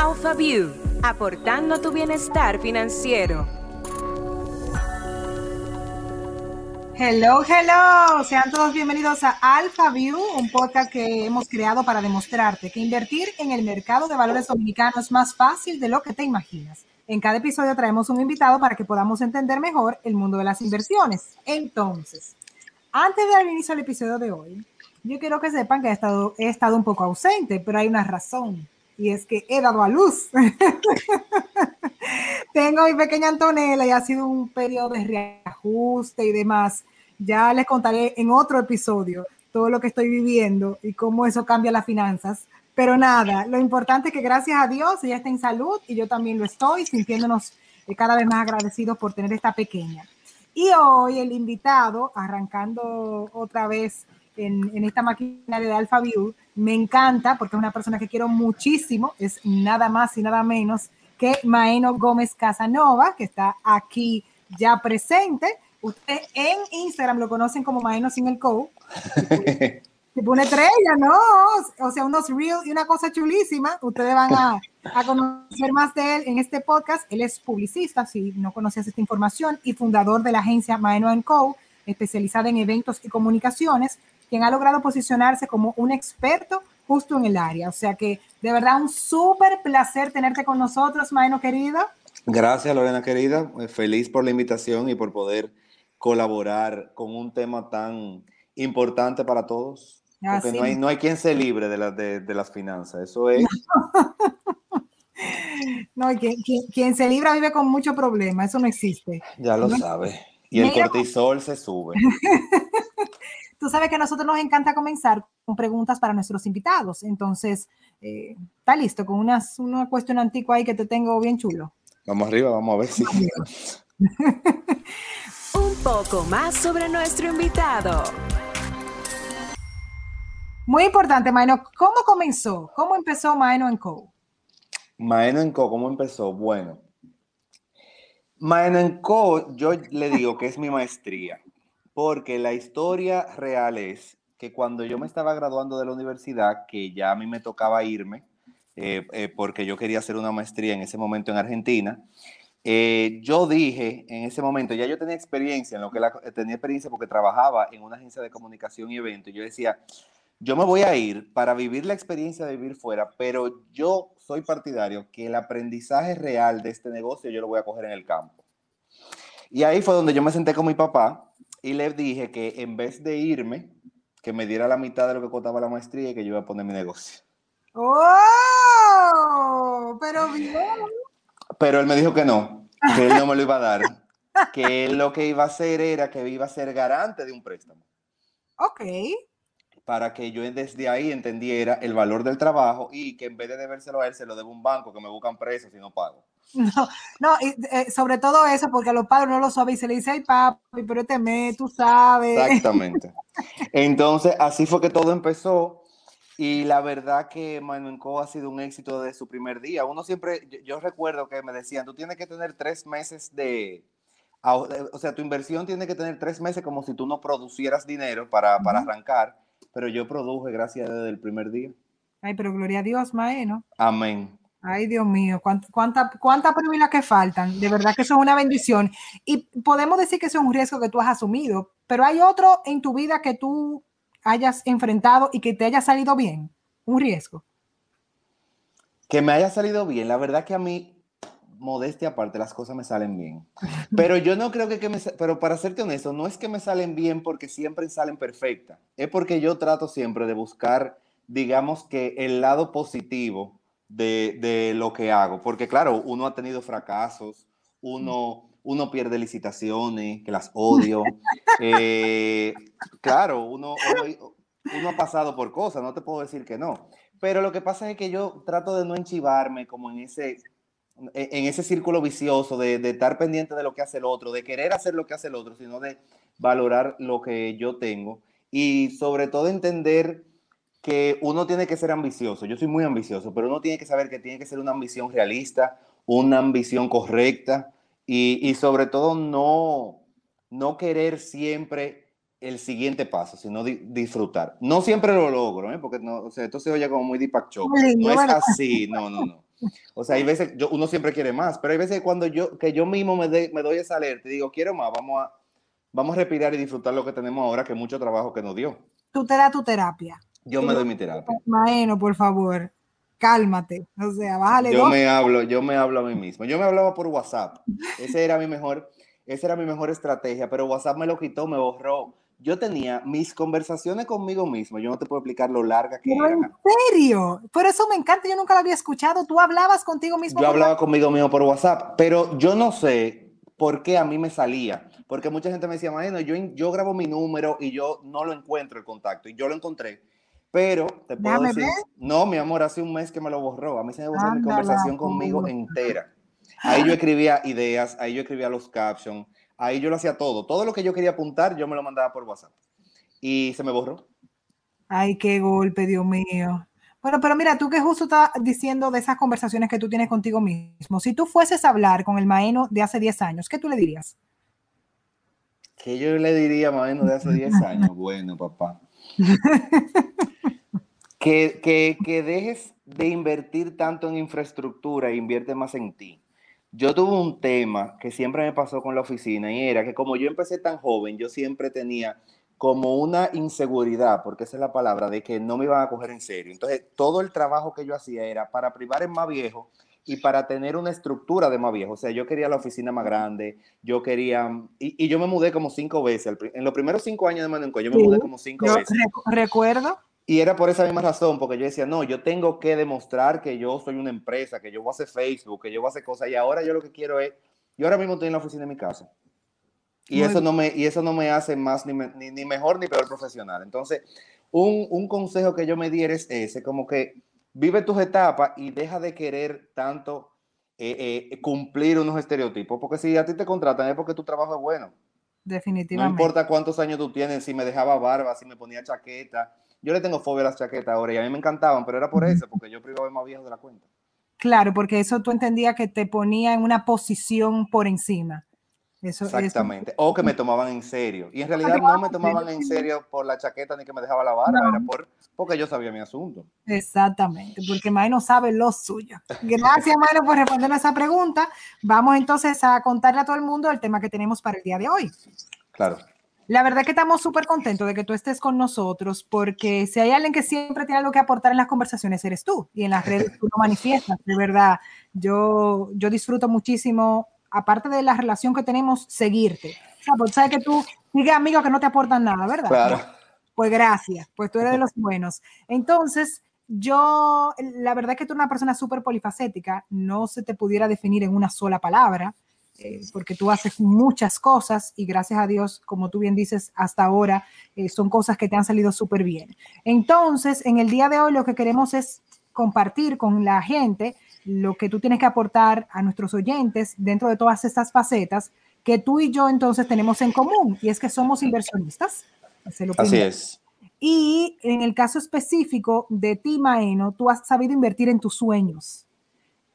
AlphaView, aportando tu bienestar financiero. Hello, hello. Sean todos bienvenidos a AlphaView, un podcast que hemos creado para demostrarte que invertir en el mercado de valores dominicanos es más fácil de lo que te imaginas. En cada episodio traemos un invitado para que podamos entender mejor el mundo de las inversiones. Entonces, antes de dar inicio al episodio de hoy, yo quiero que sepan que he estado, he estado un poco ausente, pero hay una razón, y es que he dado a luz. Tengo mi pequeña Antonella y ha sido un periodo de reajuste y demás. Ya les contaré en otro episodio todo lo que estoy viviendo y cómo eso cambia las finanzas. Pero nada, lo importante es que gracias a Dios ella está en salud y yo también lo estoy, sintiéndonos eh, cada vez más agradecidos por tener esta pequeña. Y hoy el invitado, arrancando otra vez en, en esta maquinaria de Alpha View, me encanta porque es una persona que quiero muchísimo, es nada más y nada menos que Maeno Gómez Casanova, que está aquí ya presente. Usted en Instagram lo conocen como Maeno sin el co. Se pone estrella, ¿no? O sea, unos reels y una cosa chulísima. Ustedes van a, a, conocer más de él en este podcast. Él es publicista, si no conocías esta información, y fundador de la agencia Maeno Co., especializada en eventos y comunicaciones, quien ha logrado posicionarse como un experto justo en el área. O sea que de verdad un súper placer tenerte con nosotros, Maeno querida. Gracias, Lorena querida. Feliz por la invitación y por poder colaborar con un tema tan importante para todos. Ah, Porque no, hay, no hay quien se libre de, la, de, de las finanzas. Eso es. No, quien, quien, quien, se libra vive con mucho problema. Eso no existe. Ya lo ¿no? sabe. Y el cortisol se sube. Tú sabes que a nosotros nos encanta comenzar con preguntas para nuestros invitados. Entonces, eh, está listo con unas, una cuestión antigua ahí que te tengo bien chulo. Vamos arriba, vamos a ver si. Un poco más sobre nuestro invitado. Muy importante, Maeno. ¿Cómo comenzó? ¿Cómo empezó Maeno Co? Maeno Co, ¿cómo empezó? Bueno, Maeno Co, yo le digo que es mi maestría, porque la historia real es que cuando yo me estaba graduando de la universidad, que ya a mí me tocaba irme, eh, eh, porque yo quería hacer una maestría en ese momento en Argentina, eh, yo dije en ese momento, ya yo tenía experiencia en lo que tenía experiencia porque trabajaba en una agencia de comunicación y eventos, yo decía, yo me voy a ir para vivir la experiencia de vivir fuera, pero yo soy partidario que el aprendizaje real de este negocio yo lo voy a coger en el campo. Y ahí fue donde yo me senté con mi papá y le dije que en vez de irme, que me diera la mitad de lo que costaba la maestría y que yo iba a poner mi negocio. ¡Oh! Pero bien. Pero él me dijo que no, que él no me lo iba a dar, que él lo que iba a hacer era que iba a ser garante de un préstamo. Ok para que yo desde ahí entendiera el valor del trabajo y que en vez de debérselo a él, se lo debo a un banco que me buscan presos si no pago. No, no y, eh, sobre todo eso, porque a los padres no lo saben y se le dice, ay papi, pero te me, tú sabes. Exactamente. Entonces, así fue que todo empezó. Y la verdad que Manuenco ha sido un éxito desde su primer día. Uno siempre, yo, yo, recuerdo que me decían, tú tienes que tener tres meses de, o sea, tu inversión tiene que tener tres meses como si tú no producieras dinero para, para arrancar pero yo produje gracias desde el primer día. Ay, pero gloria a Dios, Mae, ¿no? Amén. Ay, Dios mío, cuántas cuánta, cuánta privilegios que faltan. De verdad que eso es una bendición. Y podemos decir que eso es un riesgo que tú has asumido, pero hay otro en tu vida que tú hayas enfrentado y que te haya salido bien. Un riesgo. Que me haya salido bien. La verdad que a mí modestia aparte, las cosas me salen bien. Pero yo no creo que, que me, pero para serte honesto, no es que me salen bien porque siempre salen perfectas, es porque yo trato siempre de buscar, digamos que el lado positivo de, de lo que hago, porque claro, uno ha tenido fracasos, uno, uno pierde licitaciones, que las odio, eh, claro, uno, uno, uno ha pasado por cosas, no te puedo decir que no. Pero lo que pasa es que yo trato de no enchivarme como en ese, en ese círculo vicioso de, de, estar pendiente de lo que hace el otro, de querer hacer lo que hace el otro, sino de valorar lo que yo tengo. Y sobre todo entender que uno tiene que ser ambicioso. Yo soy muy ambicioso, pero uno tiene que saber que tiene que ser una ambición realista, una ambición correcta y, y sobre todo no, no querer siempre el siguiente paso, sino di disfrutar. No siempre lo logro, ¿eh? porque no, o sea, esto se oye como muy Chopra. No es así, no, no, no O sea, hay veces, yo, uno siempre quiere más, pero hay veces cuando yo, que yo mismo me, me doy esa alerta y digo, quiero más, vamos a, vamos a respirar y disfrutar lo que tenemos ahora, que mucho trabajo que nos dio. Tú te das tu terapia. Yo me doy mi terapia. Bueno, por favor, cálmate. O sea, bájale. Yo me hablo, yo me hablo a mí mismo. Yo me hablaba por WhatsApp. Ese era mi mejor, esa era mi mejor estrategia, pero WhatsApp me lo quitó, me borró. Yo tenía mis conversaciones conmigo mismo. Yo no te puedo explicar lo larga que era. ¿En serio? Por eso me encanta. Yo nunca lo había escuchado. Tú hablabas contigo mismo. Yo hablaba conmigo mismo por WhatsApp, pero yo no sé por qué a mí me salía. Porque mucha gente me decía, bueno, yo, yo grabo mi número y yo no lo encuentro el contacto. Y yo lo encontré. Pero te puedo decir, no, mi amor, hace un mes que me lo borró. A mí se me borró mi conversación conmigo entera. Ahí yo escribía ideas, ahí yo escribía los captions, ahí yo lo hacía todo. Todo lo que yo quería apuntar, yo me lo mandaba por WhatsApp. Y se me borró. Ay, qué golpe, Dios mío. Bueno, pero mira, tú que justo estás diciendo de esas conversaciones que tú tienes contigo mismo, si tú fueses a hablar con el Maeno de hace 10 años, ¿qué tú le dirías? ¿Qué yo le diría a Maeno de hace 10 años? Bueno, papá. que, que, que dejes de invertir tanto en infraestructura e invierte más en ti yo tuve un tema que siempre me pasó con la oficina y era que como yo empecé tan joven, yo siempre tenía como una inseguridad, porque esa es la palabra, de que no me iban a coger en serio. Entonces, todo el trabajo que yo hacía era para privar en más viejo y para tener una estructura de más viejo. O sea, yo quería la oficina más grande, yo quería, y, yo me mudé como cinco veces. En los primeros cinco años de Manenco, yo me mudé como cinco veces. Recuerdo. Y era por esa misma razón, porque yo decía, no, yo tengo que demostrar que yo soy una empresa, que yo voy a hacer Facebook, que yo voy a hacer cosas. Y ahora yo lo que quiero es, yo ahora mismo estoy en la oficina de mi casa. Y, eso no, me, y eso no me hace más ni, ni, mejor ni peor profesional. Entonces, un, un, consejo que yo me diera es ese, como que vive tus etapas y deja de querer tanto eh, eh, cumplir unos estereotipos, porque si a ti te contratan es porque tu trabajo es bueno. Definitivamente. No importa cuántos años tú tienes, si me dejaba barba, si me ponía chaqueta, yo le tengo fobia a las chaquetas ahora y a mí me encantaban, pero era por eso, porque yo privaba más viejo de la cuenta. Claro, porque eso tú entendías que te ponía en una posición por encima. Eso, Exactamente. O que me tomaban en serio. Y en realidad no me tomaban en serio por la chaqueta ni que me dejaba la barba, era por, porque yo sabía mi asunto. Exactamente, porque no sabe lo suyo. Gracias, Maino, por responder esa pregunta. Vamos entonces a contarle a todo el mundo el tema que tenemos para el día de hoy. Claro. La verdad que estamos súper contentos de que tú estés con nosotros, porque si hay alguien que siempre tiene algo que aportar en las conversaciones, eres tú. Y en las redes tú lo manifiestas, de verdad. Yo, yo disfruto muchísimo, aparte de la relación que tenemos, seguirte. O sea, sabes que tú sigues amigos que no te aportan nada, ¿verdad? Claro. Pues gracias, pues tú eres de los buenos. Entonces, yo, la verdad que tú eres una persona súper polifacética, no se te pudiera definir en una sola palabra. Eh, porque tú haces muchas cosas y gracias a Dios, como tú bien dices, hasta ahora eh, son cosas que te han salido súper bien. Entonces, en el día de hoy lo que queremos es compartir con la gente lo que tú tienes que aportar a nuestros oyentes dentro de todas estas facetas que tú y yo entonces tenemos en común y es que somos inversionistas. Así es. Y en el caso específico de ti, Maeno, tú has sabido invertir en tus sueños,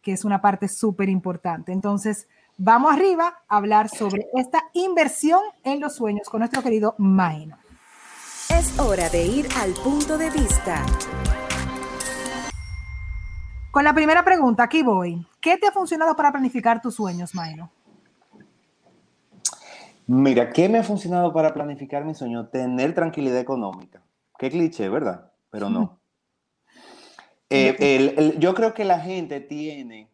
que es una parte súper importante. Entonces, Vamos arriba a hablar sobre esta inversión en los sueños con nuestro querido Maeno. Es hora de ir al punto de vista. Con la primera pregunta, aquí voy. ¿Qué te ha funcionado para planificar tus sueños, Maeno? Mira, ¿qué me ha funcionado para planificar mi sueño? Tener tranquilidad económica. Qué cliché, ¿verdad? Pero no. Eh, yo creo que la gente tiene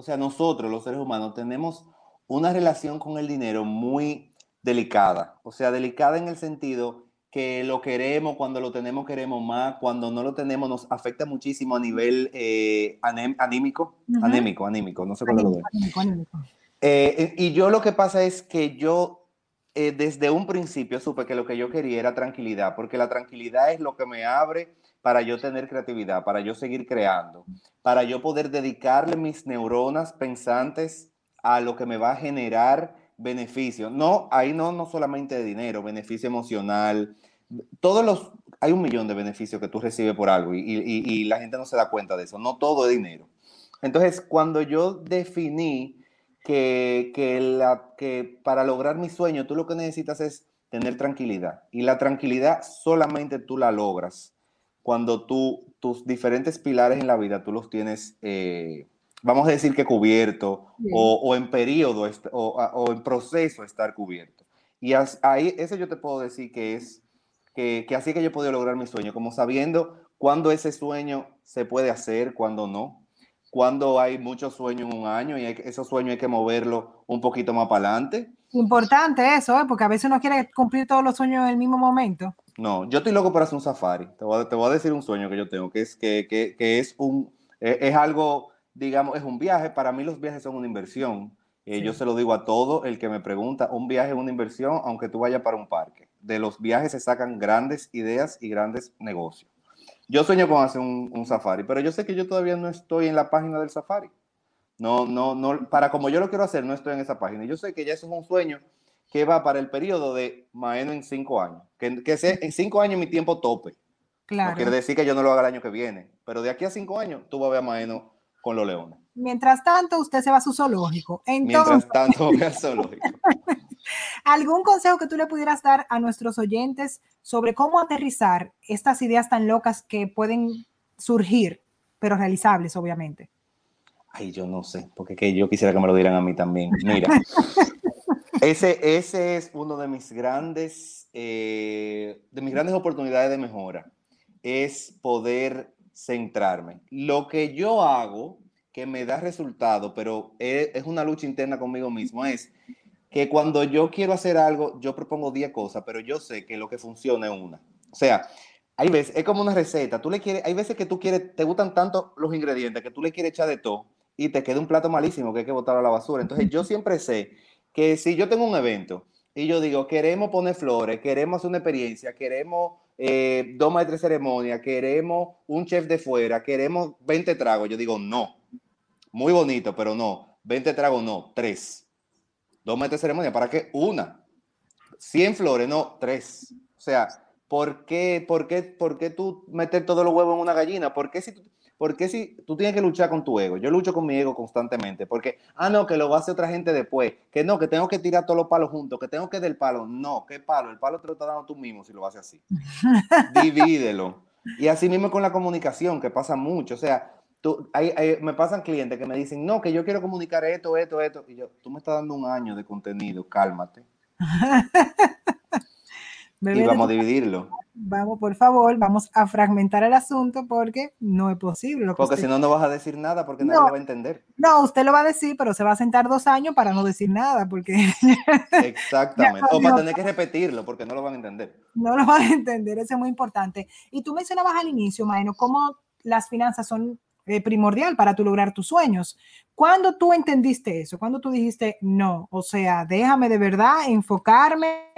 o sea, nosotros los seres humanos tenemos una relación con el dinero muy delicada. O sea, delicada en el sentido que lo queremos, cuando lo tenemos queremos más, cuando no lo tenemos nos afecta muchísimo a nivel eh, anímico, anémico, anímico, no sé cuál lo eh, y yo lo que pasa es que yo eh, desde un principio supe que lo que yo quería era tranquilidad, porque la tranquilidad es lo que me abre para yo tener creatividad, para yo seguir creando, para yo poder dedicarle mis neuronas pensantes a lo que me va a generar beneficio. No, ahí no, no solamente de dinero, beneficio emocional. Todos los, hay un millón de beneficios que tú recibes por algo y, y la gente no se da cuenta de eso. No todo es dinero. Entonces, cuando yo definí que, que, la, que para lograr mi sueño, tú lo que necesitas es tener tranquilidad. Y la tranquilidad solamente tú la logras cuando tú, tus diferentes pilares en la vida, tú los tienes eh, vamos a decir que cubierto o, en periodo o, en proceso estar cubierto. Y ahí, eso yo te puedo decir que es, que, que así que yo he podido lograr mi sueño, como sabiendo cuándo ese sueño se puede hacer, cuándo no, cuándo hay muchos sueños en un año y esos sueños hay que moverlo un poquito más para adelante. Importante eso, ¿eh? porque a veces uno quiere cumplir todos los sueños en el mismo momento. No, yo estoy loco para hacer un safari. Te voy a, te voy a decir un sueño que yo tengo, que es, que, que, que es, un, e, es algo, digamos, es un viaje. Para mí los viajes son una inversión. Eh, yo se lo digo a todo el que me pregunta, un viaje es una inversión, aunque tú vayas para un parque. De los viajes se sacan grandes ideas y grandes negocios. Yo sueño con hacer un, un, safari, pero yo sé que yo todavía no estoy en la página del safari. No, no, no, para como yo lo quiero hacer, no estoy en esa página. Yo sé que ya eso es un sueño que va para el periodo de más o menos en cinco años. Que, que sea en cinco años mi tiempo tope. Claro. No quiere decir que yo no lo haga el año que viene, pero de aquí a cinco años tú vas a ver a Maeno con los leones. Mientras tanto, usted se va a su zoológico. Mientras tanto, voy al zoológico. ¿Algún consejo que tú le pudieras dar a nuestros oyentes sobre cómo aterrizar estas ideas tan locas que pueden surgir, pero realizables, obviamente? Ay, yo no sé, porque que yo quisiera que me lo dieran a mí también. Mira, ese, ese es uno de mis grandes, eh, de mis grandes oportunidades de mejora, es poder centrarme. Lo que yo hago que me da resultado, pero es, una lucha interna conmigo mismo, es que cuando yo quiero hacer algo, yo propongo 10 cosas, pero yo sé que lo que funciona es una. O sea, hay veces, es como una receta, tú le quieres, hay veces que tú quieres, te gustan tanto los ingredientes que tú le quieres echar de todo y te queda un plato malísimo que hay que botar a la basura. Entonces yo siempre sé que si yo tengo un evento y yo digo, queremos poner flores, queremos hacer una experiencia, queremos eh, dos maestros de ceremonia, queremos un chef de fuera, queremos 20 tragos, yo digo, no. Muy bonito, pero no. 20 tragos, no. Tres. Dos maestros de ceremonia, ¿para qué? Una. 100 flores, no. Tres. O sea, ¿por qué, por qué, por qué tú meter todos los huevos en una gallina? ¿Por qué si tú porque si tú tienes que luchar con tu ego, yo lucho con mi ego constantemente, porque, ah, no, que lo va a hacer otra gente después, que no, que tengo que tirar todos los palos juntos, que tengo que del palo, no, ¿qué palo? El palo te lo estás dando tú mismo si lo haces así. Divídelo. Y así mismo con la comunicación, que pasa mucho, o sea, tú, hay, me pasan clientes que me dicen, no, que yo quiero comunicar esto, esto, esto, y yo, tú me estás dando un año de contenido, cálmate. y vamos a dividirlo vamos, por favor, vamos a fragmentar el asunto porque no es posible. porque si no, no vas a decir nada porque nadie lo va a entender. No, usted lo va a decir, pero se va a sentar dos años para no decir nada porque... Exactamente. o para tener que repetirlo porque no lo van a entender. No lo van a entender, eso es muy importante. Y tú mencionabas al inicio, Maeno, cómo las finanzas son eh, primordial para tu lograr tus sueños. ¿Cuándo tú entendiste eso? ¿Cuándo tú dijiste, no, o sea, déjame de verdad enfocarme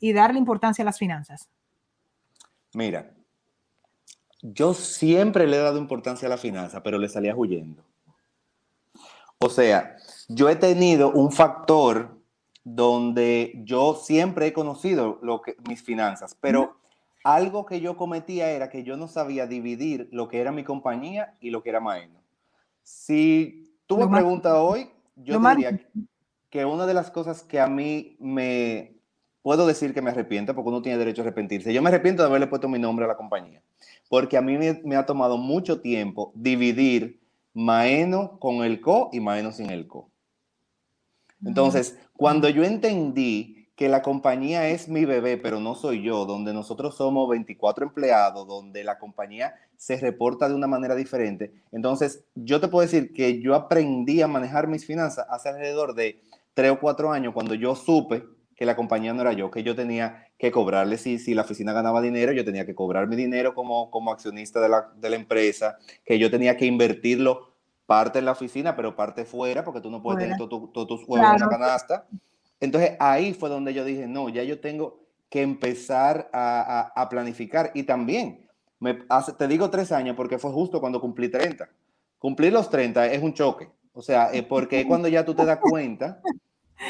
y darle importancia a las finanzas? Mira, yo siempre le he dado importancia a la finanza, pero le salía huyendo. O sea, yo he tenido un factor donde yo siempre he conocido lo que, mis finanzas, pero algo que yo cometía era que yo no sabía dividir lo que era mi compañía y lo que era Maeno. Si tú me preguntas hoy, yo diría que una de las cosas que a mí me, puedo decir que me arrepiento porque uno tiene derecho a arrepentirse. Yo me arrepiento de haberle puesto mi nombre a la compañía, porque a mí me, ha tomado mucho tiempo dividir Maeno con el co y Maeno sin el co. Entonces, cuando yo entendí que la compañía es mi bebé, pero no soy yo, donde nosotros somos 24 empleados, donde la compañía se reporta de una manera diferente, entonces yo te puedo decir que yo aprendí a manejar mis finanzas hace alrededor de tres o cuatro años cuando yo supe que la compañía no era yo, que yo tenía que cobrarle, si, si la oficina ganaba dinero, yo tenía que cobrar mi dinero como, como accionista de la, de la empresa, que yo tenía que invertirlo parte en la oficina, pero parte fuera, porque tú no puedes tener todos tus huevos en la canasta. Entonces ahí fue donde yo dije, no, ya yo tengo que empezar a, a, planificar. Y también, me hace, te digo tres años porque fue justo cuando cumplí 30. Cumplir los 30 es un choque. O sea, es porque cuando ya tú te das cuenta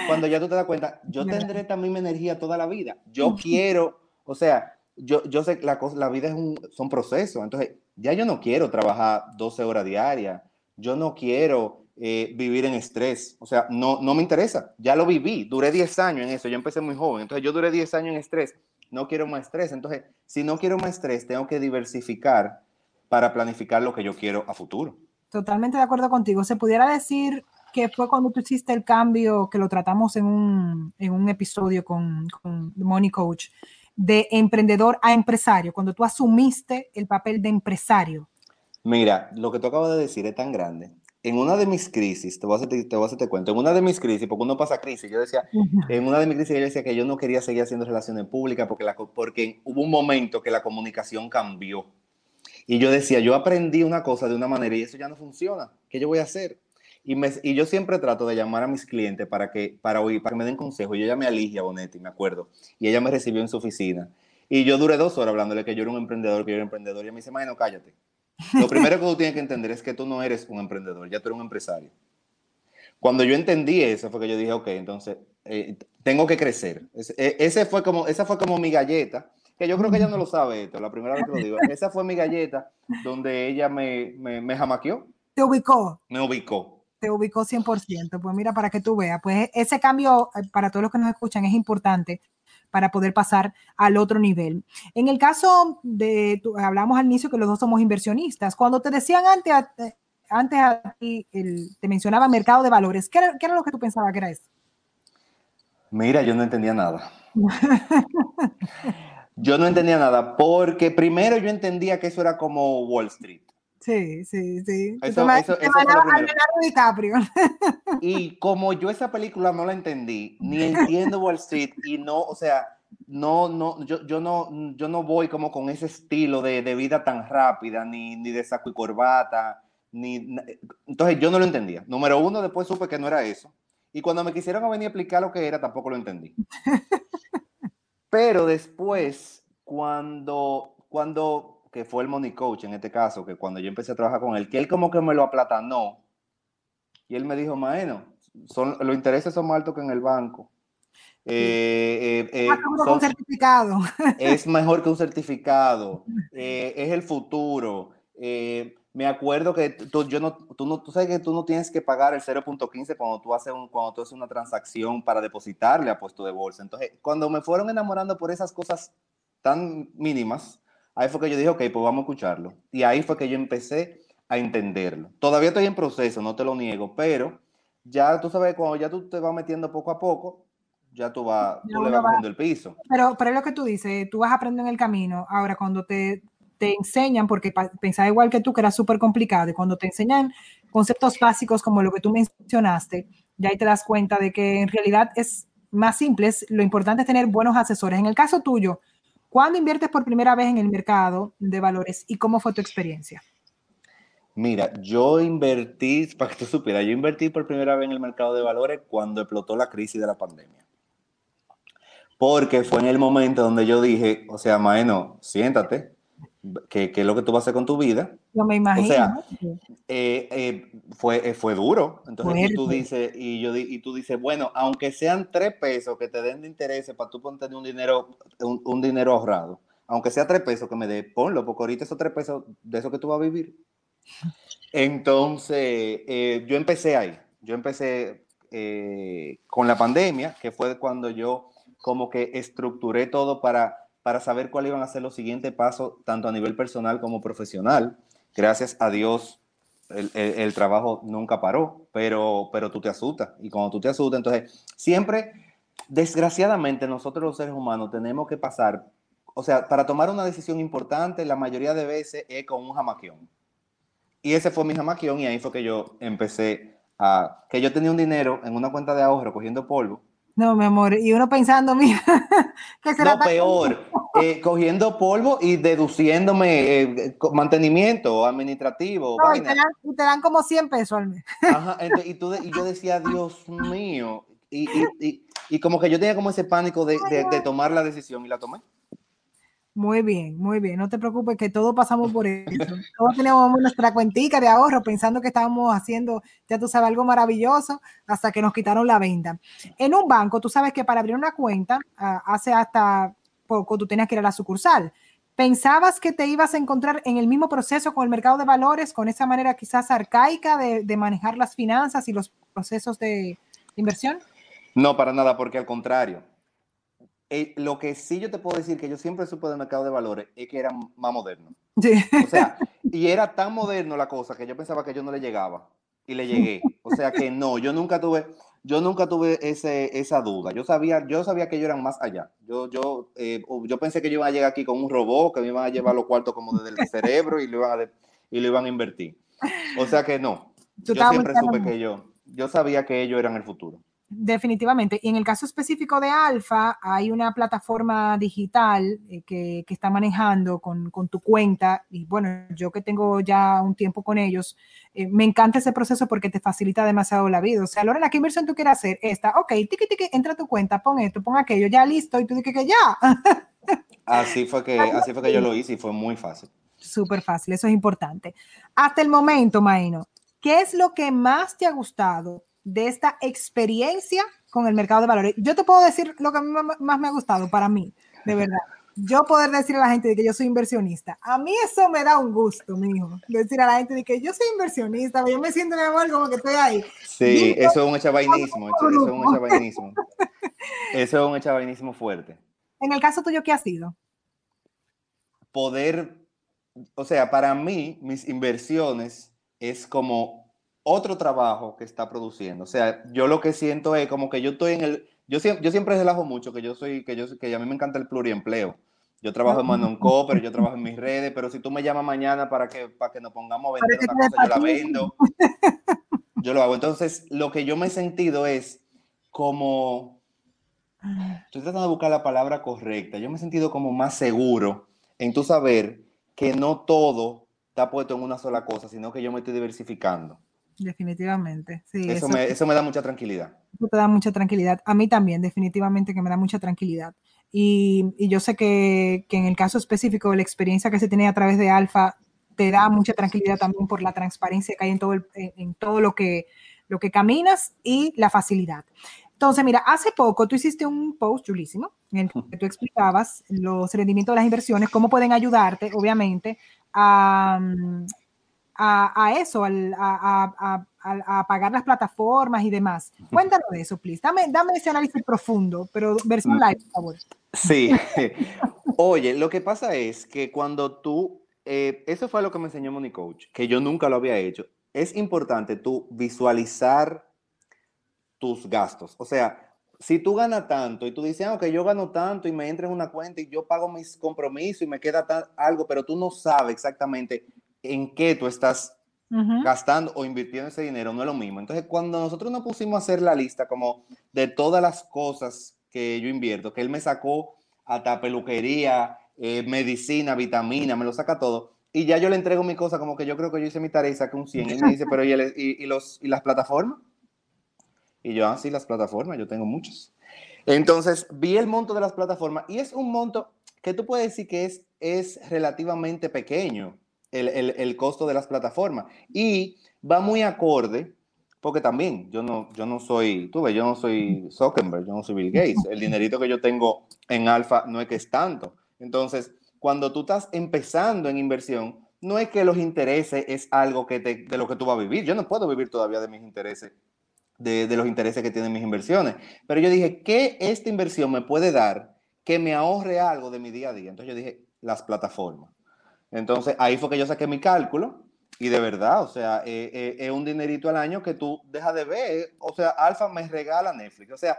cuando ya tú te das cuenta, yo tendré también mi energía toda la vida. Yo quiero, o sea, yo, yo sé que la, cosa, la vida es un, son procesos. Entonces, ya yo no quiero trabajar 12 horas diarias. Yo no quiero eh, vivir en estrés. O sea, no, no me interesa. Ya lo viví. Duré 10 años en eso. Yo empecé muy joven. Entonces, yo duré 10 años en estrés. No quiero más estrés. Entonces, si no quiero más estrés, tengo que diversificar para planificar lo que yo quiero a futuro. Totalmente de acuerdo contigo. Se pudiera decir que fue cuando tú hiciste el cambio, que lo tratamos en un, en un episodio con, con Money Coach, de emprendedor a empresario, cuando tú asumiste el papel de empresario. Mira, lo que tú acabas de decir es tan grande. En una de mis crisis, te voy a hacer, te voy a hacer cuento, en una de mis crisis, porque uno pasa crisis, yo decía, en una de mis crisis yo decía que yo no quería seguir haciendo relaciones públicas porque, la, porque hubo un momento que la comunicación cambió. Y yo decía, yo aprendí una cosa de una manera y eso ya no funciona. ¿Qué yo voy a hacer? Y, me, y yo siempre trato de llamar a mis clientes para que, para oír, para que me den consejo. Yo llamé a Ligia Bonetti, me acuerdo, y ella me recibió en su oficina. Y yo duré dos horas hablándole que yo era un emprendedor, que yo era un emprendedor. Y ella me dice, no, cállate. Lo primero que tú tienes que entender es que tú no eres un emprendedor, ya tú eres un empresario. Cuando yo entendí eso, fue que yo dije, ok, entonces eh, tengo que crecer. E, ese, fue como, esa fue como mi galleta, que yo creo que ella no lo sabe esto, la primera vez que lo digo. Esa fue mi galleta donde ella me, me, me jamaqueó. Te ubicó. Me ubicó te ubicó 100%. Pues mira, para que tú veas, pues ese cambio eh, para todos los que nos escuchan es importante para poder pasar al otro nivel. En el caso de, hablamos al inicio que los dos somos inversionistas, cuando te decían antes, eh, antes a ti, te mencionaba mercado de valores, ¿qué era, lo que tú pensabas que era eso? Mira, yo no entendía nada. yo no entendía nada porque primero yo entendía que eso era como Wall Street. Sí, sí, sí. Eso, y como yo esa película no la entendí, ni entiendo Wall Street, y no, o sea, no, no, yo, yo no, yo no voy como con ese estilo de, de vida tan rápida, ni, ni, de saco y corbata, ni, entonces yo no lo entendía. Número uno, después supe que no era eso. Y cuando me quisieron venir a explicar lo que era, tampoco lo entendí. Pero después, cuando, cuando que fue el money coach en este caso, que cuando yo empecé a trabajar con él, que él como que me lo aplatanó. Y él me dijo, Maeno, son, los intereses son más altos que en el banco. Eh, eh, eh un certificado. Es mejor que un certificado. Es el futuro. me acuerdo que tú, yo no, tú, no, tú sabes que tú no tienes que pagar el 0.15 cuando tú haces un, cuando tú haces una transacción para depositarle a puesto de bolsa. Entonces, cuando me fueron enamorando por esas cosas tan mínimas, Ahí fue que yo dije, ok, pues vamos a escucharlo. Y ahí fue que yo empecé a entenderlo. Todavía estoy en proceso, no te lo niego, pero ya tú sabes, cuando ya tú te vas metiendo poco a poco, ya tú, vas, tú le vas cogiendo el piso. Pero, pero es lo que tú dices, tú vas aprendiendo en el camino. Ahora, cuando te, te enseñan, porque pensaba igual que tú, que era súper complicado, y cuando te enseñan conceptos básicos como lo que tú mencionaste, ya ahí te das cuenta de que en realidad es más simple. lo importante es tener buenos asesores. En el caso tuyo, ¿Cuándo inviertes por primera vez en el mercado de valores y cómo fue tu experiencia? Mira, yo invertí, para que tú supieras, yo invertí por primera vez en el mercado de valores cuando explotó la crisis de la pandemia. Porque fue en el momento donde yo dije, o sea, Maeno, siéntate, ¿qué, es lo que tú vas a hacer con tu vida? Yo me imagino. O sea, eh, eh, fue, eh, fue duro. Entonces, tú, dices, y, yo, y tú dices, bueno, aunque sean tres pesos que te den de interés para tú tener un dinero, un, dinero ahorrado, aunque sea tres pesos que me dé, ponlo, porque ahorita esos tres pesos de eso que tú vas a vivir. Entonces, yo empecé ahí. Yo empecé con la pandemia, que fue cuando yo como que estructuré todo para para saber cuáles iban a ser los siguientes pasos, tanto a nivel personal como profesional. Gracias a Dios, el, trabajo nunca paró, pero, pero tú te asustas. Y cuando tú te asustas, entonces siempre, desgraciadamente, nosotros los seres humanos tenemos que pasar, o sea, para tomar una decisión importante, la mayoría de veces es con un jamaquión. Y ese fue mi jamaquión y ahí fue que yo empecé a, que yo tenía un dinero en una cuenta de ahorro cogiendo polvo no, mi amor, y uno pensando, mira, que será Lo peor, eh, cogiendo polvo y deduciéndome eh, mantenimiento administrativo. No, y, te dan, y, te dan, como 100 pesos al mes. Ajá, y, tú, y yo decía, Dios mío, y, como que yo tenía como ese pánico de, de tomar la decisión y la tomé. Muy bien, muy bien. No te preocupes que todos pasamos por eso. Todos teníamos nuestra cuentica de ahorro pensando que estábamos haciendo, ya tú sabes, algo maravilloso hasta que nos quitaron la venta. En un banco, tú sabes que para abrir una cuenta, ah, hace hasta poco tú tenías que ir a la sucursal. ¿Pensabas que te ibas a encontrar en el mismo proceso con el mercado de valores, con esa manera quizás arcaica de, de manejar las finanzas y los procesos de inversión? No, para nada, porque al contrario, eh, lo que sí yo te puedo decir que yo siempre supe del mercado de valores es que era más moderno. O sea, y era tan moderno la cosa que yo pensaba que yo no le llegaba y le llegué. O sea que no, yo nunca tuve, yo nunca tuve ese, esa duda. Yo sabía, yo sabía que ellos eran más allá. Yo, yo, eh, yo pensé que yo iba a llegar aquí con un robot, que me iban a llevar los cuartos como desde el cerebro y lo iban a, y lo iban a invertir. O sea que no. Yo siempre supe que yo, yo sabía que ellos eran el futuro. Definitivamente. Y en el caso específico de Alfa, hay una plataforma digital eh, que, que, está manejando con, con, tu cuenta. Y bueno, yo que tengo ya un tiempo con ellos, eh, me encanta ese proceso porque te facilita demasiado la vida. O sea, Lorena, ¿qué inversión tú quieres hacer? Esta, ok, tiki, tiki, entra a tu cuenta, pon esto, pon aquello, ya listo. Y tú dices que ya. así fue que, así fue que yo lo hice y fue muy fácil. Súper fácil, eso es importante. Hasta el momento, Maino, ¿qué es lo que más te ha gustado de esta experiencia con el mercado de valores. Yo te puedo decir lo que a mí más me ha gustado para mí, de verdad. Yo poder decir a la gente de que yo soy inversionista. A mí eso me da un gusto, mijo. Decir a la gente de que yo soy inversionista, yo me siento, mi amor, como que estoy ahí. Sí, eso es un chavainismo, eso es un chavainismo. Eso es un chavainismo fuerte. En el caso tuyo, ¿qué ha sido? Poder, o sea, para mí, mis inversiones es como otro trabajo que está produciendo. O sea, yo lo que siento es como que yo estoy en el, yo siempre, yo siempre relajo mucho que yo soy, que yo, que a mí me encanta el pluriempleo. Yo trabajo en Manonco, pero yo trabajo en mis redes, pero si tú me llamas mañana para que, para que nos pongamos a vender una cosa, yo la vendo. Yo lo hago. Entonces, lo que yo me he sentido es como, estoy tratando de buscar la palabra correcta, yo me he sentido como más seguro en tu saber que no todo está puesto en una sola cosa, sino que yo me estoy diversificando. Definitivamente, sí. Eso, me, eso me da mucha tranquilidad. Eso te da mucha tranquilidad. A mí también, definitivamente que me da mucha tranquilidad. Y, y yo sé que, que, en el caso específico, la experiencia que se tiene a través de Alfa te da mucha tranquilidad también por la transparencia que hay en todo, el, en, todo lo, que, lo que caminas y la facilidad. Entonces, mira, hace poco tú hiciste un post chulísimo en el que tú explicabas los rendimientos de las inversiones, cómo pueden ayudarte, obviamente, a, a, eso, a, a, pagar las plataformas y demás. Cuéntanos de eso, please. Dame, dame ese análisis profundo, pero versión mm. live, por favor. Sí. Oye, lo que pasa es que cuando tú, eh, eso fue lo que me enseñó Money Coach, que yo nunca lo había hecho. Es importante tú visualizar tus gastos. O sea, si tú ganas tanto y tú dices, ah, ok, yo gano tanto y me entra en una cuenta y yo pago mis compromisos y me queda algo, pero tú no sabes exactamente en qué tú estás gastando o invirtiendo ese dinero, no es lo mismo. Entonces, cuando nosotros nos pusimos a hacer la lista como de todas las cosas que yo invierto, que él me sacó hasta peluquería, eh, medicina, vitamina, me lo saca todo. Y ya yo le entrego mi cosa, como que yo creo que yo hice mi tarea y saqué un 100. Y me dice, pero ¿y, y, los, ¿y las plataformas? Y yo, ah, sí, las plataformas, yo tengo muchas. Entonces, vi el monto de las plataformas y es un monto que tú puedes decir que es, es relativamente pequeño el, el, el, costo de las plataformas. Y va muy acorde, porque también yo no, yo no soy, tú ves, yo no soy Zuckerberg, yo no soy Bill Gates. El dinerito que yo tengo en Alfa no es que es tanto. Entonces, cuando tú estás empezando en inversión, no es que los intereses es algo que te, de lo que tú vas a vivir. Yo no puedo vivir todavía de mis intereses, de, de los intereses que tienen mis inversiones. Pero yo dije, ¿qué esta inversión me puede dar que me ahorre algo de mi día a día? Entonces yo dije, las plataformas. Entonces, ahí fue que yo saqué mi cálculo y de verdad, o sea, eh, eh, es un dinerito al año que tú dejas de ver. O sea, Alfa me regala Netflix. O sea,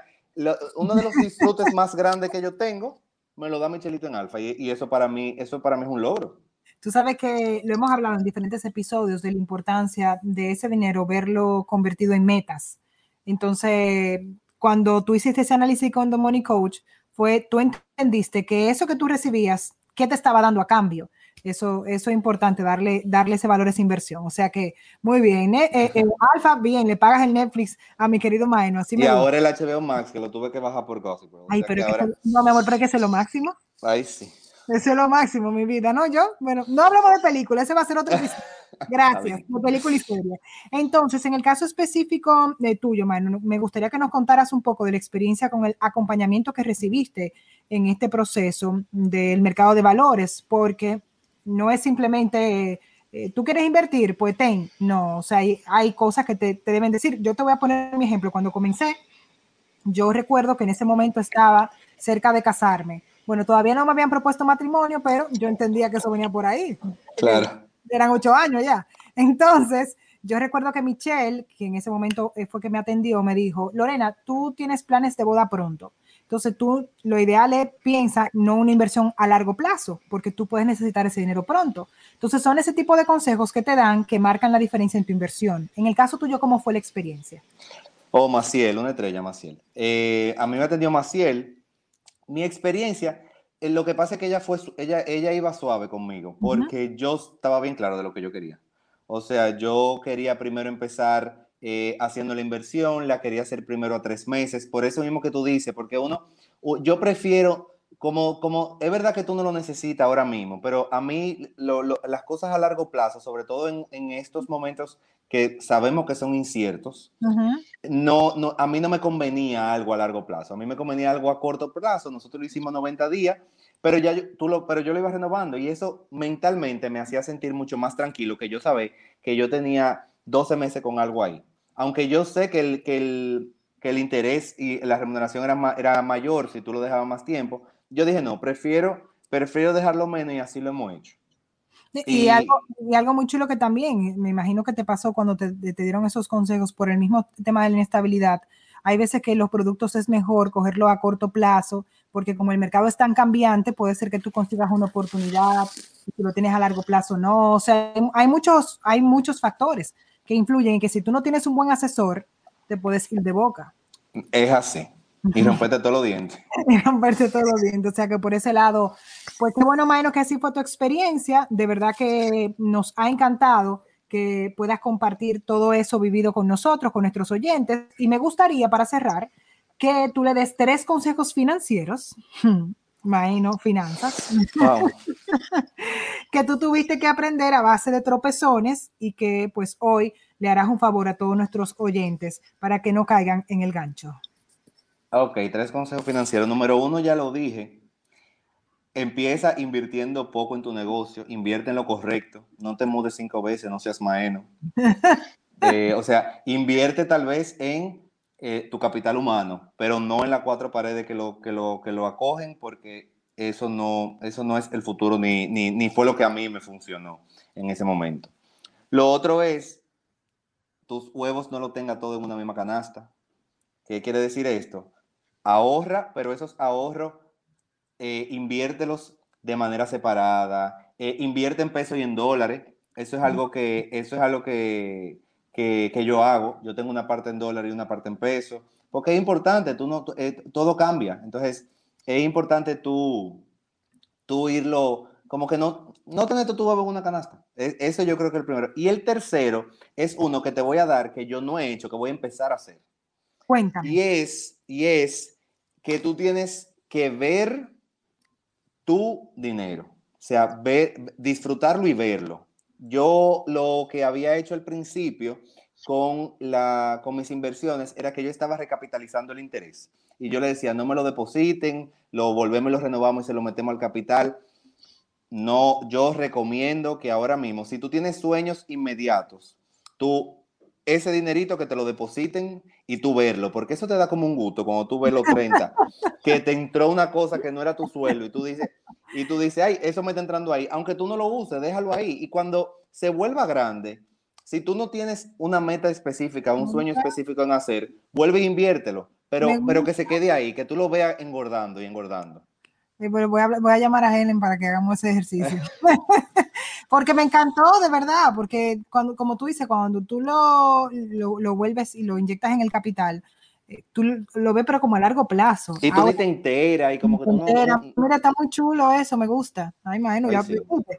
uno de los disfrutes más grandes que yo tengo me lo da Michelito en Alfa y, y, eso para mí, eso para mí es un logro. Tú sabes que lo hemos hablado en diferentes episodios de la importancia de ese dinero, verlo convertido en metas. Entonces, cuando tú hiciste ese análisis con The Money Coach, fue, tú entendiste que eso que tú recibías, ¿qué te estaba dando a cambio? Eso, eso es importante, darle, darle ese valor a esa inversión. O sea que, muy bien. Eh, eh, Alfa, bien, le pagas el Netflix a mi querido Maeno. Así y ahora el HBO Max, que lo tuve que bajar por Gossip. Ay, pero no, mi amor, pero que es lo máximo. Ay, sí. Eso es lo máximo, mi vida, ¿no? Yo, bueno, no hablamos de película, ese va a ser otro episodio. Gracias, de película y serie. Entonces, en el caso específico de tuyo, Maeno, me gustaría que nos contaras un poco de la experiencia con el acompañamiento que recibiste en este proceso del mercado de valores, porque no es simplemente, eh, tú quieres invertir, pues ten. No, o sea, hay, hay cosas que te, te, deben decir. Yo te voy a poner mi ejemplo. Cuando comencé, yo recuerdo que en ese momento estaba cerca de casarme. Bueno, todavía no me habían propuesto matrimonio, pero yo entendía que eso venía por ahí. Claro. eran ocho años ya. Entonces, yo recuerdo que Michelle, que en ese momento eh, fue que me atendió, me dijo, Lorena, tú tienes planes de boda pronto. Entonces tú lo ideal es piensa no una inversión a largo plazo, porque tú puedes necesitar ese dinero pronto. Entonces son ese tipo de consejos que te dan que marcan la diferencia en tu inversión. En el caso tuyo, ¿cómo fue la experiencia? Oh, Maciel, una estrella, Maciel. Eh, a mí me atendió Maciel. Mi experiencia, eh, lo que pasa es que ella fue, ella, ella iba suave conmigo, porque yo estaba bien claro de lo que yo quería. O sea, yo quería primero empezar eh, haciendo la inversión, la quería hacer primero a tres meses, por eso mismo que tú dices, porque uno, yo prefiero, como, como es verdad que tú no lo necesitas ahora mismo, pero a mí las cosas a largo plazo, sobre todo en, en, estos momentos que sabemos que son inciertos, no, no, a mí no me convenía algo a largo plazo, a mí me convenía algo a corto plazo, nosotros lo hicimos 90 días, pero ya yo, tú lo, pero yo lo iba renovando y eso mentalmente me hacía sentir mucho más tranquilo que yo sabía que yo tenía 12 meses con algo ahí aunque yo sé que el, que el, que el interés y la remuneración era, era mayor si tú lo dejabas más tiempo, yo dije, no, prefiero, prefiero dejarlo menos y así lo hemos hecho. Y, algo, y, algo, muy chulo que también, me imagino que te pasó cuando te, te, dieron esos consejos por el mismo tema de la inestabilidad. Hay veces que los productos es mejor cogerlo a corto plazo, porque como el mercado es tan cambiante, puede ser que tú consigas una oportunidad, si lo tienes a largo plazo no. O sea, hay muchos, hay muchos factores que influyen en que si tú no tienes un buen asesor, te puedes ir de boca. Es así. Y romperte todos los dientes. y romperte todos los dientes. O sea que por ese lado, pues qué bueno, Maeno, que así fue tu experiencia. De verdad que nos ha encantado que puedas compartir todo eso vivido con nosotros, con nuestros oyentes. Y me gustaría, para cerrar, que tú le des tres consejos financieros Maino Finanzas, que tú tuviste que aprender a base de tropezones y que pues hoy le harás un favor a todos nuestros oyentes para que no caigan en el gancho. Ok, tres consejos financieros. Número uno, ya lo dije. Empieza invirtiendo poco en tu negocio, invierte en lo correcto, no te mudes cinco veces, no seas maeno. Eh, o sea, invierte tal vez en eh, tu capital humano, pero no en las cuatro paredes que lo, que lo, que lo acogen, porque eso no, eso no es el futuro ni, ni, ni fue lo que a mí me funcionó en ese momento. Lo otro es, tus huevos no lo tenga todo en una misma canasta. ¿Qué quiere decir esto? Ahorra, pero esos ahorros eh, inviértelos de manera separada, eh, invierte en pesos y en dólares. Eso es algo que, eso es algo que, que, yo hago. Yo tengo una parte en dólar y una parte en peso, porque es importante, tú no, eh, todo cambia. Entonces, es importante tú, tú irlo, como que no, no tener tu huevo en una canasta. E, eso yo creo que es el primero. Y el tercero es uno que te voy a dar que yo no he hecho, que voy a empezar a hacer. Cuéntame. Y es, y es que tú tienes que ver tu dinero. O sea, ver, disfrutarlo y verlo. Yo lo que había hecho al principio con, la, con mis inversiones era que yo estaba recapitalizando el interés. Y yo le decía, no me lo depositen, lo volvemos, lo renovamos y se lo metemos al capital. No, yo recomiendo que ahora mismo, si tú tienes sueños inmediatos, tú ese dinerito que te lo depositen y tú verlo, porque eso te da como un gusto cuando tú ves los 30, que te entró una cosa que no era tu sueldo y tú dices, y tú dices, ay, eso me está entrando ahí, aunque tú no lo uses, déjalo ahí. Y cuando se vuelva grande, si tú no tienes una meta específica, un sueño específico en hacer, vuelve e inviértelo, pero, pero que se quede ahí, que tú lo veas engordando y engordando. Voy, a, voy a llamar a Helen para que hagamos ese ejercicio. porque me encantó, de verdad, porque cuando, como tú dices, cuando tú lo, lo, vuelves y lo inyectas en el capital, eh, tú lo ves pero como a largo plazo. Y tú te entera y como que tú Mira, está muy chulo eso, me gusta. Ay, imagino, ya,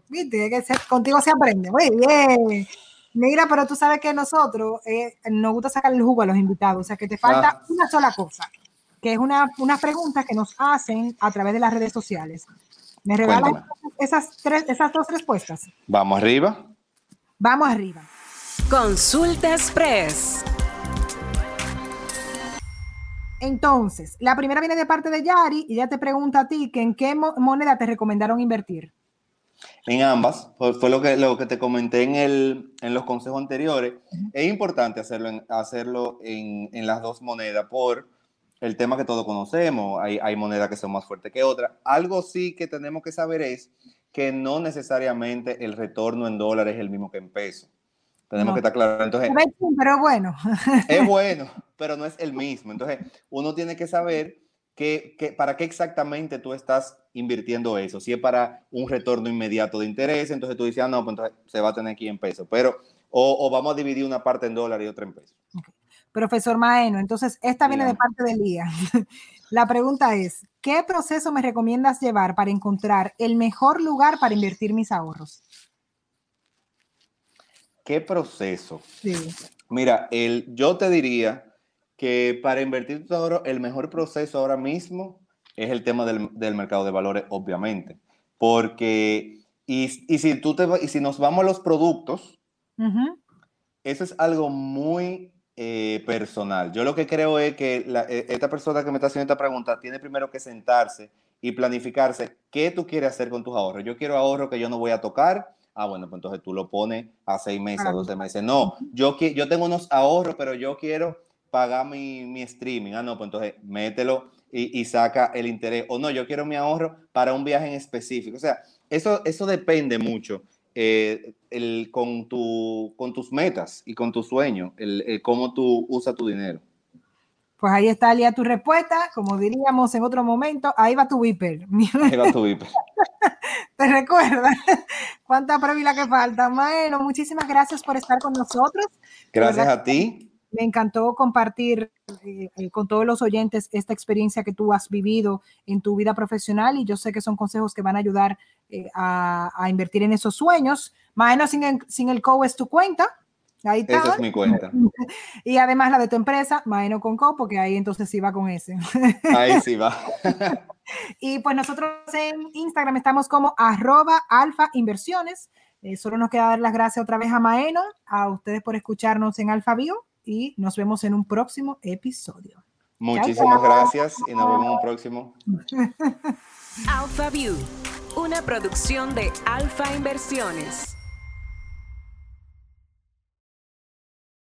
viste, que contigo se aprende. Muy bien. Mira, pero tú sabes que nosotros eh, nos gusta sacar el jugo a los invitados, o sea que te falta una sola cosa, que es una, unas preguntas que nos hacen a través de las redes sociales. ¿Me regalan esas, tres, esas dos respuestas? Vamos arriba. Vamos arriba. Consulta Express. Entonces, la primera viene de parte de Yari y ella te pregunta a ti que en qué moneda te recomendaron invertir. En ambas, fue lo que, lo que te comenté en, el, en los consejos anteriores. Es importante hacerlo, en, hacerlo en, en, las dos monedas por el tema que todos conocemos. Hay, hay monedas que son más fuertes que otras. Algo sí que tenemos que saber es que no necesariamente el retorno en dólares es el mismo que en pesos. Tenemos que estar claros. Entonces, pero bueno. Es bueno, pero no es el mismo. Entonces, uno tiene que saber que, para qué exactamente tú estás invirtiendo eso. Si es para un retorno inmediato de interés, entonces tú dices, ah, no, pues entonces se va a tener aquí en pesos. Pero, o, vamos a dividir una parte en dólares y otra en pesos. Profesor Maeno, entonces esta viene de parte del día. La pregunta es, ¿qué proceso me recomiendas llevar para encontrar el mejor lugar para invertir mis ahorros? ¿Qué proceso? Sí. Mira, el, yo te diría que para invertir tu ahorro, el mejor proceso ahora mismo es el tema del, mercado de valores, obviamente. Porque, y, si tú te, y si nos vamos a los productos, eso es algo muy eh, personal. Yo lo que creo es que e, esta persona que me está haciendo esta pregunta tiene primero que sentarse y planificarse qué tú quieres hacer con tus ahorros. Yo quiero ahorro que yo no voy a tocar. Ah, bueno, pues entonces tú lo pones a seis meses, a doce meses. No, yo, yo tengo unos ahorros, pero yo quiero pagar mi, mi streaming. Ah, no, pues entonces mételo y, y, saca el interés. O no, yo quiero mi ahorro para un viaje en específico. O sea, eso, eso depende mucho. Eh, el, con, tu, con tus metas y con tu sueño, el, cómo tú usas tu dinero. Pues ahí está, Lía, tu respuesta. Como diríamos en otro momento, ahí va tu viper. Ahí va tu viper. ¿Te recuerdas? ¿Cuánta previla que falta? Bueno, muchísimas gracias por estar con nosotros. Gracias a ti. Me encantó compartir eh, eh, con todos los oyentes esta experiencia que tú has vivido en tu vida profesional y yo sé que son consejos que van a ayudar eh, a, invertir en esos sueños. Sin el, sin el CO es tu cuenta. Ahí está. Esa es mi cuenta. Y además la de tu empresa, Maeno con Co, porque ahí entonces sí va con ese. Ahí sí va. y pues nosotros en Instagram estamos como arroba alfa inversiones. solo nos queda dar las gracias otra vez a Maeno, a ustedes por escucharnos en Alfa Bio y nos vemos en un próximo episodio. Muchísimas gracias y nos vemos en un próximo. Alpha View, una producción de Alfa Inversiones.